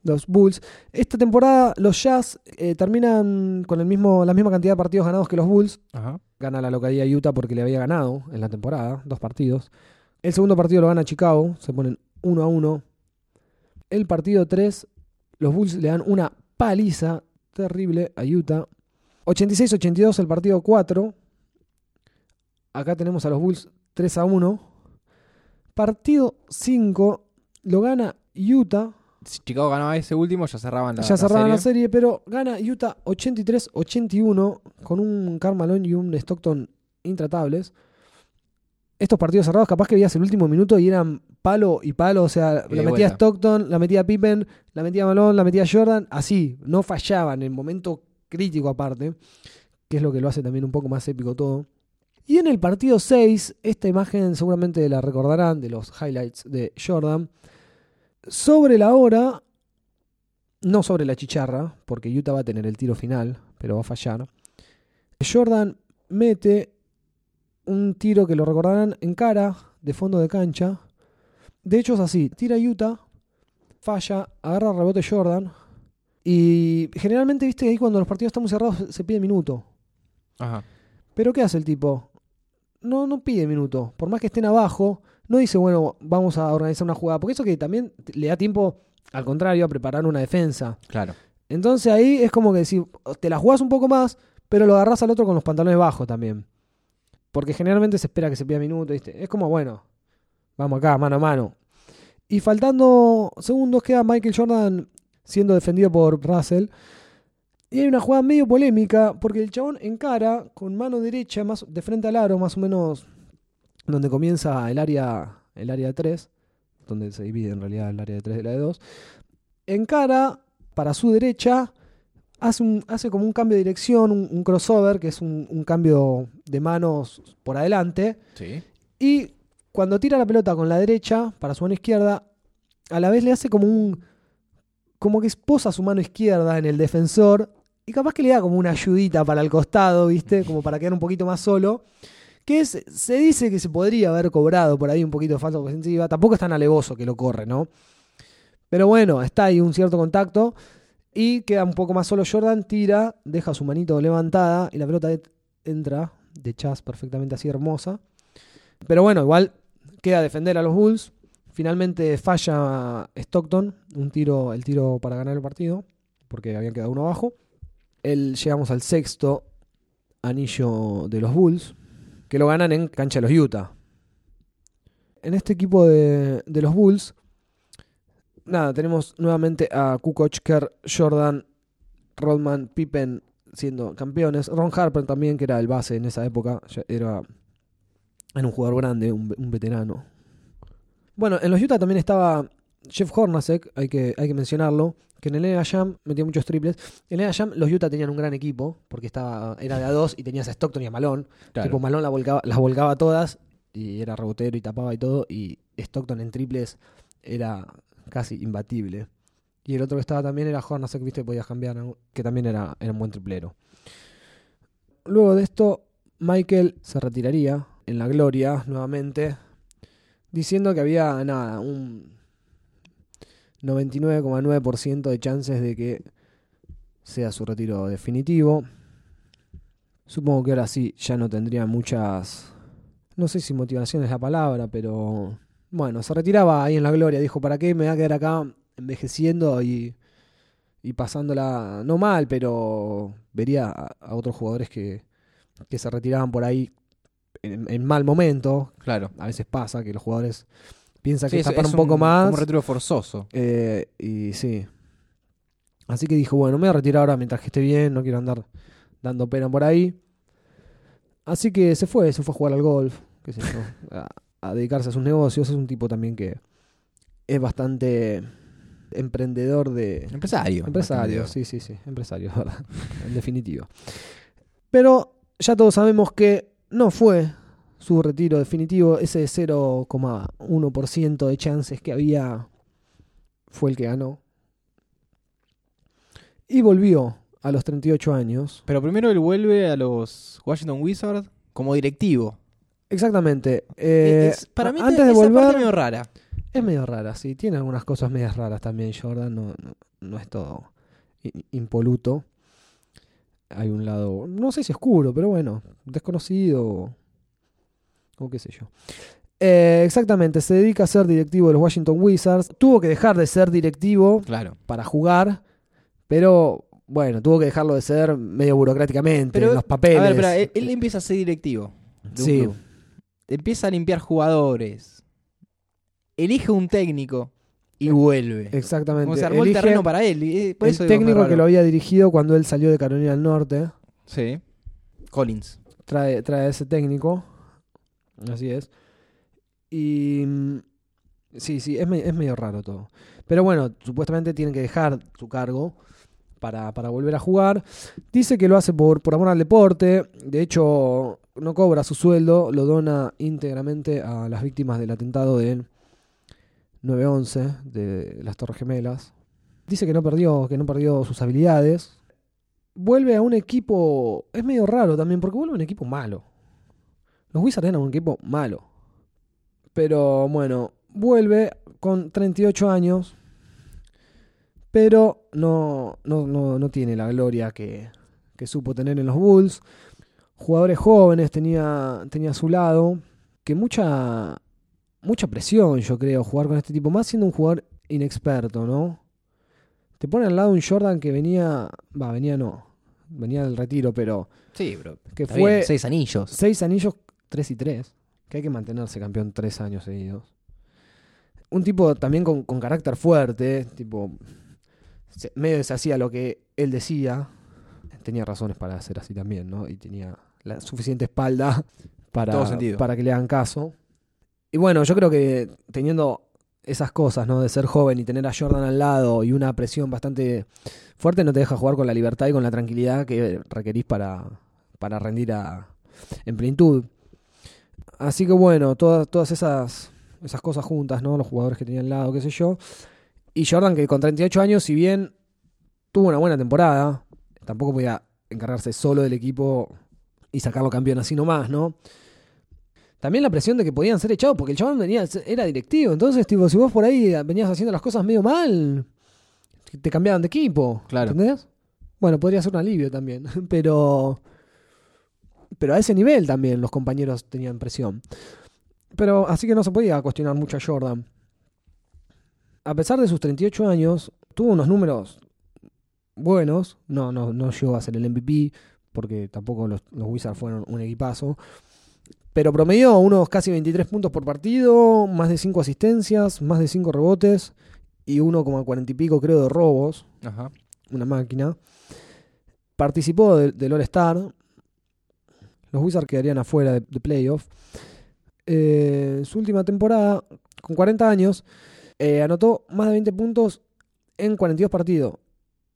C: los Bulls. Esta temporada los Jazz eh, terminan con el mismo, la misma cantidad de partidos ganados que los Bulls.
D: Ajá.
C: Gana la localidad Utah porque le había ganado en la temporada, dos partidos. El segundo partido lo gana Chicago, se ponen 1 a 1. El partido 3, los Bulls le dan una paliza terrible a Utah. 86-82 el partido 4. Acá tenemos a los Bulls 3 a 1. Partido 5 lo gana Utah.
D: Si Chicago ganaba ese último, ya cerraban la
C: ya cerraban
D: serie.
C: la serie, pero gana Utah 83-81 con un Carmalón y un Stockton intratables. Estos partidos cerrados, capaz que veías el último minuto y eran palo y palo. O sea,
D: Y
C: la metía
D: vuelta.
C: Stockton, la metía Pippen, la metía Malone, la metía Jordan. Así, no fallaban en el momento crítico aparte, que es lo que lo hace también un poco más épico todo. Y en el partido 6, esta imagen seguramente la recordarán de los highlights de Jordan. Sobre la hora, no sobre la chicharra, porque Utah va a tener el tiro final, pero va a fallar. Jordan mete un tiro que lo recordarán en cara, de fondo de cancha. De hecho es así, tira Utah, falla, agarra el rebote Jordan. Y generalmente, viste, ahí cuando los partidos están muy cerrados se pide minuto.
D: Ajá.
C: Pero ¿qué hace el tipo? No, no pide minuto. Por más que estén abajo, no dice, bueno, vamos a organizar una jugada. Porque eso que también le da tiempo, al contrario, a preparar una defensa.
D: Claro.
C: Entonces ahí es como que si te la jugás un poco más, pero lo agarrás al otro con los pantalones bajos también. Porque generalmente se espera que se pida minutos, ¿viste? Es como, bueno, vamos acá, mano a mano. Y faltando segundos queda Michael Jordan siendo defendido por Russell. Y hay una jugada medio polémica porque el chabón encara con mano derecha más de frente al aro, más o menos donde comienza el área el área de 3, donde se divide en realidad el área de 3 de la de 2. Encara para su derecha, hace, un, hace como un cambio de dirección, un, un crossover, que es un, un cambio de manos por adelante.
D: Sí.
C: Y cuando tira la pelota con la derecha para su mano izquierda, a la vez le hace como un. como que posa su mano izquierda en el defensor. Y capaz que le da como una ayudita para el costado, ¿viste? Como para quedar un poquito más solo. Que se dice que se podría haber cobrado por ahí un poquito de falta ofensiva. Tampoco es tan alevoso que lo corre, ¿no? Pero bueno, está ahí un cierto contacto. Y queda un poco más solo Jordan, tira, deja su manito levantada y la pelota entra de chas perfectamente así hermosa. Pero bueno, igual queda defender a los Bulls. Finalmente falla Stockton, un tiro, el tiro para ganar el partido, porque habían quedado uno abajo. El, llegamos al sexto anillo de los Bulls, que lo ganan en cancha de los Utah. En este equipo de, de los Bulls, nada, tenemos nuevamente a Kukoc, Jordan, Rodman, Pippen siendo campeones. Ron Harper también, que era el base en esa época, era un jugador grande, un, un veterano. Bueno, en los Utah también estaba Jeff Hornacek, hay que, hay que mencionarlo, que en el NBA Jam metía muchos triples. En el NBA Jam los Utah tenían un gran equipo, porque estaba, era de a dos y tenías a Stockton y a Malone.
D: Claro.
C: Tipo, Malone la volcaba- las volcaba todas y era rebotero y tapaba y todo. Y Stockton en triples era casi imbatible. Y el otro que estaba también era Hornacek, viste, podías cambiar, que también era, era un buen triplero. Luego de esto, Michael se retiraría en la gloria nuevamente, diciendo que había nada, un 99,9% de chances de que sea su retiro definitivo. Supongo que ahora sí ya no tendría muchas. No sé si motivación es la palabra, pero. Bueno, se retiraba ahí en la gloria. Dijo: ¿Para qué me voy a quedar acá envejeciendo y, y pasándola no mal? Pero vería a, a otros jugadores que, que se retiraban por ahí en, en mal momento.
D: Claro.
C: A veces pasa que los jugadores piensan
D: Sí,
C: que tapan
D: es
C: un poco más.
D: Un retiro forzoso.
C: Eh, y sí. Así que dijo, bueno, me voy a retirar ahora mientras que esté bien, no quiero andar dando pena por ahí. Así que se fue, se fue a jugar al golf, qué sé yo, a, a dedicarse a sus negocios. Es un tipo también que es bastante emprendedor de...
D: Empresario.
C: Empresario, sí, sí, sí, empresario, es verdad, en definitiva. Pero ya todos sabemos que no fue su retiro definitivo, ese 0,1% de chances que había fue el que ganó. Y volvió a los 38 años.
D: Pero primero él vuelve a los Washington Wizards como directivo.
C: Exactamente. eh,
D: Es- para mí
C: antes de
D: parte
C: volver,
D: medio rara.
C: es medio rara, sí. Tiene algunas cosas medias raras también Jordan. No, no, no es todo impoluto. Hay un lado, no sé si oscuro, pero bueno, desconocido o, qué sé yo. Eh, exactamente, se dedica a ser directivo de los Washington Wizards. Tuvo que dejar de ser directivo
D: Claro.
C: para jugar, pero bueno, tuvo que dejarlo de ser medio burocráticamente,
D: Pero,
C: en los papeles.
D: A ver, espera, él, él empieza a ser directivo. de un
C: Sí.
D: club. Empieza a limpiar jugadores. Elige un técnico y vuelve.
C: Exactamente.
D: Como se armó el terreno para él. eh, por
C: el
D: eso
C: técnico que lo había dirigido cuando él salió de Carolina del Norte.
D: Sí. Collins.
C: trae, trae a ese técnico. Así es. Y. mm, Sí, sí, es, es medio raro todo. Pero bueno, supuestamente tienen que dejar su cargo para, para volver a jugar. Dice que lo hace por, por amor al deporte. De hecho, no cobra su sueldo, lo dona íntegramente a las víctimas del atentado del 9-11 de las Torres Gemelas. Dice que no perdió, que no perdió sus habilidades. Vuelve a un equipo. Es medio raro también, porque vuelve a un equipo malo. Los Wizards eran un equipo malo. Pero bueno, vuelve con 38 años. Pero no, no, no, no tiene la gloria que, que supo tener en los Bulls. Jugadores jóvenes tenía, tenía a su lado. Que mucha, mucha presión, yo creo, jugar con este tipo. Más siendo un jugador inexperto, ¿no? Te pone al lado un Jordan que venía. Va, venía no. Venía del retiro, pero.
D: Sí, bro.
C: Que fue
D: bien, seis anillos.
C: seis anillos 3 y 3, que hay que mantenerse campeón tres años seguidos. Un tipo también con, con carácter fuerte, tipo, se- medio deshacía lo que él decía. Tenía razones para hacer así también, ¿no? Y tenía la suficiente espalda para, para que le hagan caso. Y bueno, yo creo que teniendo esas cosas, ¿no? De ser joven y tener a Jordan al lado y una presión bastante fuerte no te deja jugar con la libertad y con la tranquilidad que requerís para, para rendir a, en plenitud. Así que bueno, todas, todas esas, esas cosas juntas, ¿no? Los jugadores que tenía al lado, qué sé yo. Y Jordan, que con 38 años, si bien tuvo una buena temporada, tampoco podía encargarse solo del equipo y sacarlo campeón así nomás, ¿no? También la presión de que podían ser echados, porque el chabón venía, era directivo. Entonces, tipo, si vos por ahí venías haciendo las cosas medio mal, te cambiaban de equipo.
D: Claro.
C: ¿Entendés? Bueno, podría ser un alivio también. Pero. Pero a ese nivel también los compañeros tenían presión. Pero así que no se podía cuestionar mucho a Jordan. A pesar de sus 38 años, tuvo unos números buenos. No, no, no llegó a ser el MVP, porque tampoco los, los Wizards fueron un equipazo. Pero promedió unos casi 23 puntos por partido, más de 5 asistencias, más de 5 rebotes y 1,40 y pico creo de robos,
D: Ajá.
C: una máquina. Participó de- del All-Star. Los Wizards quedarían afuera de, de playoff. Eh, en su última temporada, con 40 años, eh, anotó más de 20 puntos en 42 partidos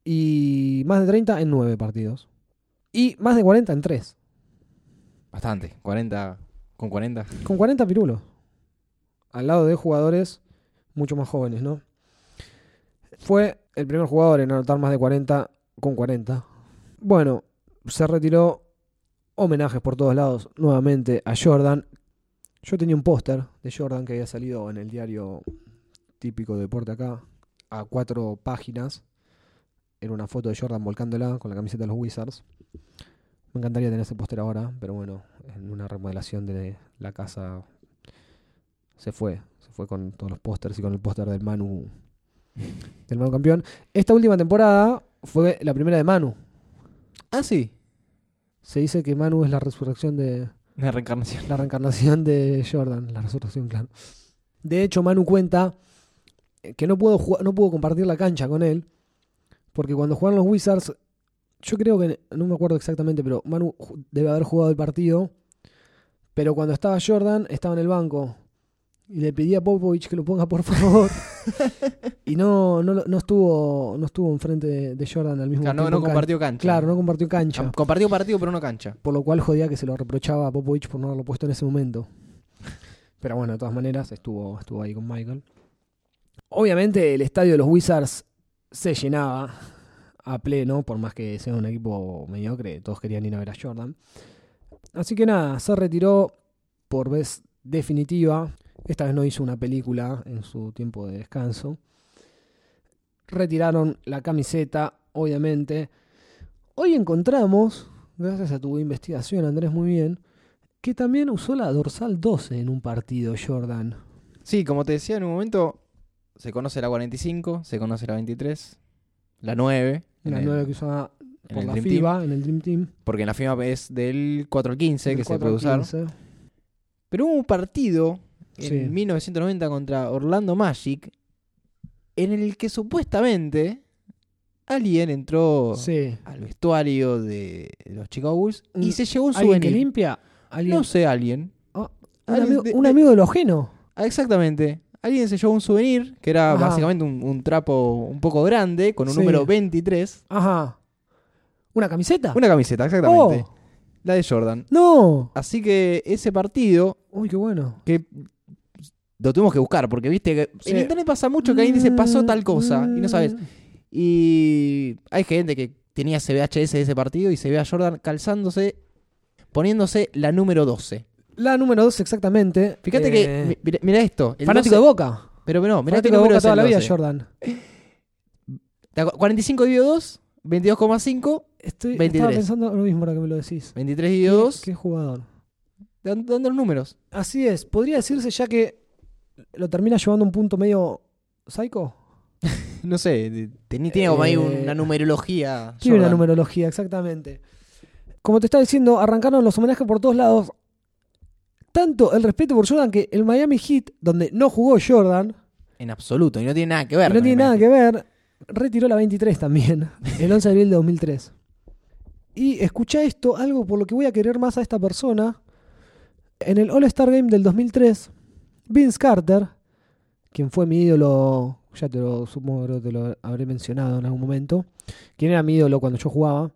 C: y más de 30 en 9 partidos. Y más de 40 en 3.
D: Bastante. 40. Con 40.
C: Con 40 pirulos. Al lado de jugadores mucho más jóvenes, ¿no? Fue el primer jugador en anotar más de 40 con 40. Bueno, se retiró homenajes por todos lados nuevamente a Jordan. Yo tenía un póster de Jordan que había salido en el diario típico de deporte acá, a cuatro páginas. Era una foto de Jordan volcándola con la camiseta de los Wizards. Me encantaría tener ese póster ahora, pero bueno, en una remodelación de la casa se fue. Se fue con todos los pósters y con el póster del Manu, del Manu campeón. Esta última temporada fue la primera de Manu.
D: Ah, sí.
C: Se dice que Manu es la resurrección de.
D: Una reencarnación.
C: La reencarnación de Jordan. La resurrección, claro. De hecho, Manu cuenta que no jugar- no pudo compartir la cancha con él. Porque cuando jugaron los Wizards, yo creo que, no me acuerdo exactamente, pero Manu debe haber jugado el partido. Pero cuando estaba Jordan, estaba en el banco. Y le pedí a Popovich que lo ponga, por favor. y no, no, no estuvo no estuvo enfrente de, de Jordan al mismo
D: Claro, no,
C: tiempo.
D: no
C: cancha.
D: compartió cancha.
C: Claro, no compartió cancha.
D: Compartió partido, pero no cancha.
C: Por lo cual jodía que se lo reprochaba a Popovich por no haberlo puesto en ese momento. Pero bueno, de todas maneras, estuvo, estuvo ahí con Michael. Obviamente el estadio de los Wizards se llenaba a pleno, por más que sea un equipo mediocre, todos querían ir a ver a Jordan. Así que nada, se retiró por vez definitiva. Esta vez no hizo una película en su tiempo de descanso. Retiraron la camiseta, obviamente. Hoy encontramos, gracias a tu investigación, Andrés, muy bien, que también usó la dorsal 12 en un partido, Jordan.
D: Sí, como te decía en un momento, se conoce la 45, se conoce la 23, la 9. en
C: La
D: el-
C: 9 que usaba
D: en
C: por la FIBA, en el Dream Team.
D: Porque en la FIBA es del 4 al 15
C: del
D: que se
C: 4
D: puede usar.
C: 15.
D: Pero hubo un partido en
C: Sí.
D: 1990 contra Orlando Magic en el que supuestamente alguien entró
C: Sí.
D: al vestuario de los Chicago Bulls y se llevó un
C: ¿Alguien que
D: souvenir.
C: limpia? ¿Alguien?
D: No sé, alguien.
C: Ah, un,
D: alguien
C: amigo,
D: de-
C: un amigo de lo ajeno.
D: Ah, exactamente. Alguien se llevó un souvenir que era
C: Ajá.
D: básicamente un, un trapo un poco grande con un
C: Sí.
D: número 23.
C: Ajá. ¿Una camiseta?
D: Una camiseta, exactamente.
C: Oh,
D: La de Jordan.
C: no.
D: Así que ese partido
C: Uy, qué bueno.
D: que lo tuvimos que buscar porque viste que
C: Sí.
D: en internet pasa mucho que ahí dice pasó tal cosa y no sabes. Y hay gente que tenía VHS de ese partido y se ve a Jordan calzándose, poniéndose la número 12.
C: La número 2 exactamente.
D: Fíjate
C: Eh,
D: que, mi- mira, esto. el
C: Fanático
D: 12
C: de Boca.
D: Pero no, mira
C: Fanático de Boca toda la vida,
D: 12.
C: Jordan.
D: Te acu- 45 dividido 2, 22,5,
C: Estoy,
D: 23.
C: Estaba pensando lo mismo ahora que me lo decís.
D: 23 dividido 2.
C: ¿Qué, jugador?
D: ¿Dónde dónde los números?
C: Así es. Podría decirse ya que lo termina llevando a un punto medio psycho.
D: No sé, tenía, tiene como ahí
C: Eh,
D: una numerología.
C: Tiene una
D: Jordan.
C: numerología, exactamente. Como te estaba diciendo, arrancaron los homenajes por todos lados. tanto el respeto por Jordan que el Miami Heat, donde no jugó Jordan,
D: En absoluto. Y no tiene nada que ver.
C: y no tiene nada que ver, retiró la 23 también, el 11 de abril de 2003. Y escucha esto, algo por lo que voy a querer más a esta persona. En el All-Star Game del 2003, Vince Carter, quien fue mi ídolo, ya te lo supongo te lo habré mencionado en algún momento, quien era mi ídolo cuando yo jugaba,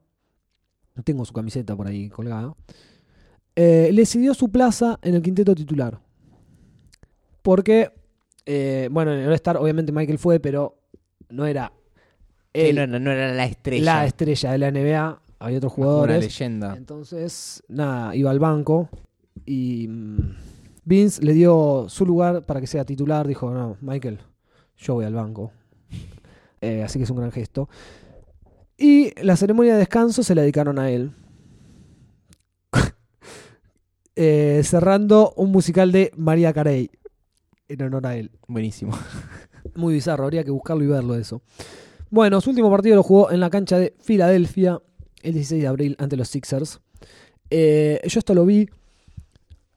C: tengo su camiseta por ahí colgada, eh, le cedió su plaza en el quinteto titular. Porque, eh, bueno, en el All-Star obviamente Michael fue, pero no era
D: Sí, no, no- no era la estrella.
C: la estrella de la NBA, había otros
D: Una
C: jugadores.
D: leyenda.
C: Entonces, nada, iba al banco y mm, Vince le dio su lugar para que sea titular. Dijo, no, Michael, yo voy al banco. Eh, así que es un gran gesto. Y la ceremonia de descanso se la dedicaron a él. Eh, cerrando un musical de María Carey en honor a él.
D: Buenísimo.
C: Muy bizarro, habría que buscarlo y verlo eso. Bueno, su último partido lo jugó en la cancha de Filadelfia el 16 de abril ante los Sixers. Eh, yo esto lo vi.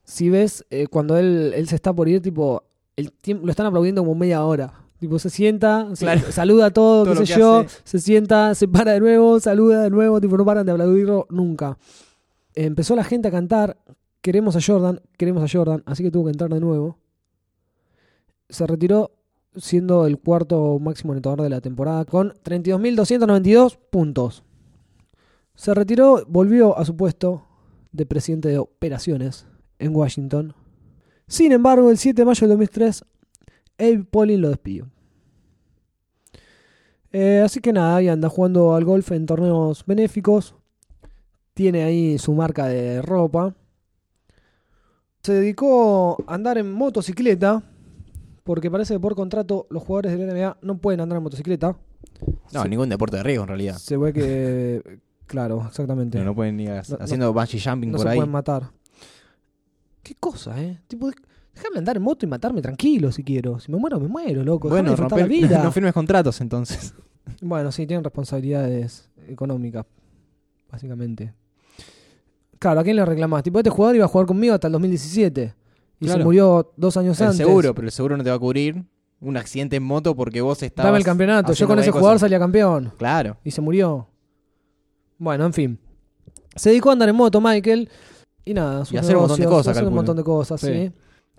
C: Si ves, eh, cuando él, él se está por ir, tipo, el tiempo, lo están aplaudiendo como media hora. Tipo, se sienta, se- saluda a todo,
D: Todo
C: qué sé yo,
D: hace.
C: se sienta, se para de nuevo, saluda de nuevo, tipo, no paran de aplaudirlo nunca. Empezó la gente a cantar, queremos a Jordan, queremos a Jordan, así que tuvo que entrar de nuevo. Se retiró siendo el cuarto máximo anotador de la temporada con 32.292 puntos. Se retiró, volvió a su puesto de presidente de operaciones en Washington. Sin embargo, el 7 de mayo del 2003, Abe Polin lo despidió. Eh, así que nada, ahí anda jugando al golf en torneos benéficos. Tiene ahí su marca de ropa. Se dedicó a andar en motocicleta. Porque parece que por contrato los jugadores de la NBA no pueden andar en motocicleta.
D: No,
C: Se-
D: ningún deporte de riesgo en realidad.
C: Se ve que. Claro, exactamente.
D: No, no pueden ir a-
C: No- no-
D: haciendo bungee jumping
C: no
D: por
C: se
D: ahí.
C: pueden matar. Qué cosa, ¿eh? Tipo, déjame andar en moto y matarme tranquilo si quiero. Si me muero, me muero, loco.
D: Bueno,
C: la vida.
D: no firmes contratos entonces.
C: Bueno, sí, tienen responsabilidades económicas, básicamente. Claro, ¿a quién le reclamás? Tipo, este jugador iba a jugar conmigo hasta el 2017. Y se murió dos años
D: El
C: antes.
D: seguro, pero el seguro no te va a cubrir un accidente en moto porque vos estabas.
C: Dame el campeonato. Yo con ese jugador salía campeón.
D: Claro.
C: Y se murió. Bueno, en fin. Se dedicó a andar en moto, Michael. Y nada, sus
D: Y hacer un montón de cosas,
C: hacer un montón de cosas, sí.
D: Sí.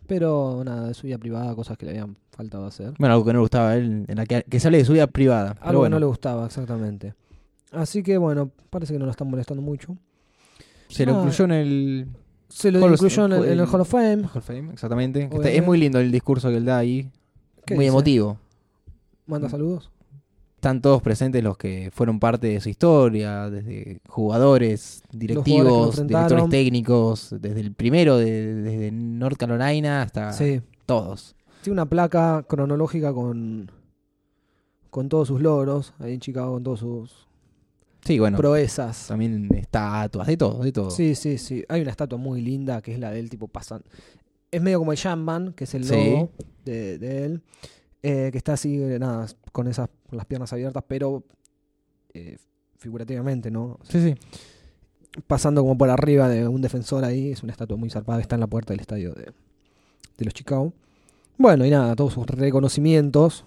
C: Pero nada, de su vida privada, cosas que le habían faltado hacer.
D: Bueno, algo que no le gustaba a él, en la que, que se hable de su vida privada. Pero
C: Algo
D: bueno,
C: que no le gustaba, exactamente. Así que bueno, parece que no lo están molestando mucho.
D: se lo
C: Ah.
D: incluyó en el
C: Se lo
D: Hall of-
C: incluyó en el, el
D: el-
C: Hall of Fame.
D: Hall of Fame, exactamente. Está- es muy lindo el discurso que él da ahí.
C: ¿Qué
D: Muy
C: dice?
D: emotivo.
C: Manda saludos.
D: Están todos presentes los que fueron parte de su historia, desde jugadores, directivos, directores técnicos, desde el primero, de- desde North Carolina hasta
C: Sí.
D: todos.
C: Tiene una placa cronológica con, con todos sus logros. Ahí en Chicago, con todas sus
D: Sí, bueno,
C: proezas.
D: también estatuas, de todo, de todo.
C: Sí, sí, sí. Hay una estatua muy linda que es la del tipo pasan. Es medio como el Jamman, que es el
D: Sí.
C: logo de, de él. Eh, que está así, eh, nada, con esas con las piernas abiertas, pero eh, figurativamente, ¿no?
D: sí, sí.
C: Pasando como por arriba de un defensor ahí. Es una estatua muy zarpada que está en la puerta del estadio de, de los Chicago. Bueno, y nada, todos sus reconocimientos.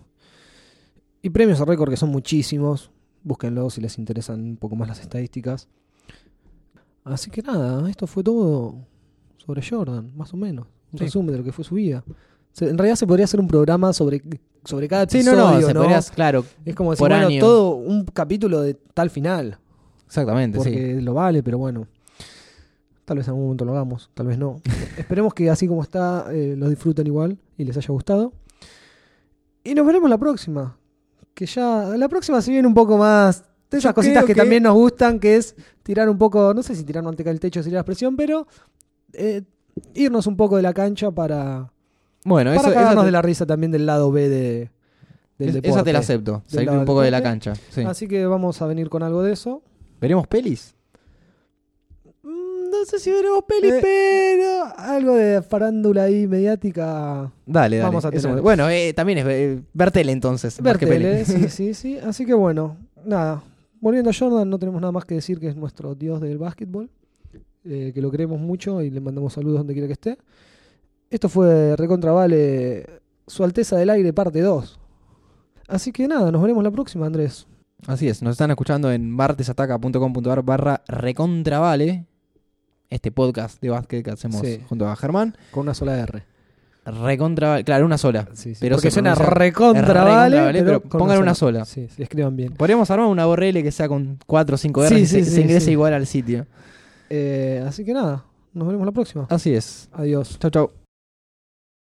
C: Y premios a récord que son muchísimos. Búsquenlo si les interesan un poco más las estadísticas. Así que nada, esto fue todo sobre Jordan, más o menos. Un
D: Sí.
C: resumen de lo que fue su vida. En realidad se podría hacer un programa sobre, sobre cada
D: Sí,
C: episodio,
D: no, no, se
C: ¿no?
D: podría- claro,
C: Es como decir,
D: por
C: bueno,
D: año.
C: todo un capítulo de tal final.
D: exactamente, sí.
C: Porque lo vale, pero bueno. Tal vez en algún momento lo hagamos, tal vez no. Esperemos que así como está, eh, lo disfruten igual y les haya gustado. Y nos veremos la próxima. Que ya. La próxima se viene un poco más. De esas
D: Yo
C: cositas que- también nos gustan, que es tirar un poco. No sé si tirar manteca del techo sería la expresión, pero. eh, irnos un poco de la cancha para.
D: Bueno,
C: para
D: eso,
C: cagarnos
D: esa, te,
C: de la risa también del lado B de, del
D: es-
C: deporte.
D: esa te la acepto. Salir un poco de la cancha. sí.
C: Así que vamos a venir con algo de eso.
D: ¿Veremos pelis?
C: Mm, No sé si veremos peli,
D: Eh.
C: pero algo de farándula ahí mediática.
D: Dale, dale.
C: Vamos a
D: Eso- bueno, eh, también es eh, ver tele entonces.
C: Ver
D: que
C: tele, sí, sí, sí. Así que bueno, nada. Volviendo a Jordan, no tenemos nada más que decir que es nuestro dios del básquetbol. eh, que lo queremos mucho y le mandamos saludos donde quiera que esté. Esto fue Recontra Vale, Su Alteza del Aire, parte 2. Así que nada, nos veremos la próxima, Andrés.
D: Así es, nos están escuchando en martesataca.com.ar barra recontravale, este podcast de básquet que hacemos
C: Sí.
D: junto a Germán.
C: Con una sola R.
D: Recontravale, claro, una sola.
C: Sí, sí,
D: Pero
C: porque suena
D: pronuncia-
C: recontra
D: es recontra
C: vale,
D: vale, pero
C: con
D: pongan una sola.
C: Sí, sí, escriban bien.
D: Podríamos armar una URL que sea con 4 o 5 R y se, se ingrese igual al sitio.
C: Eh, así que nada, nos veremos la próxima.
D: Así es.
C: Adiós.
D: Chau, chau.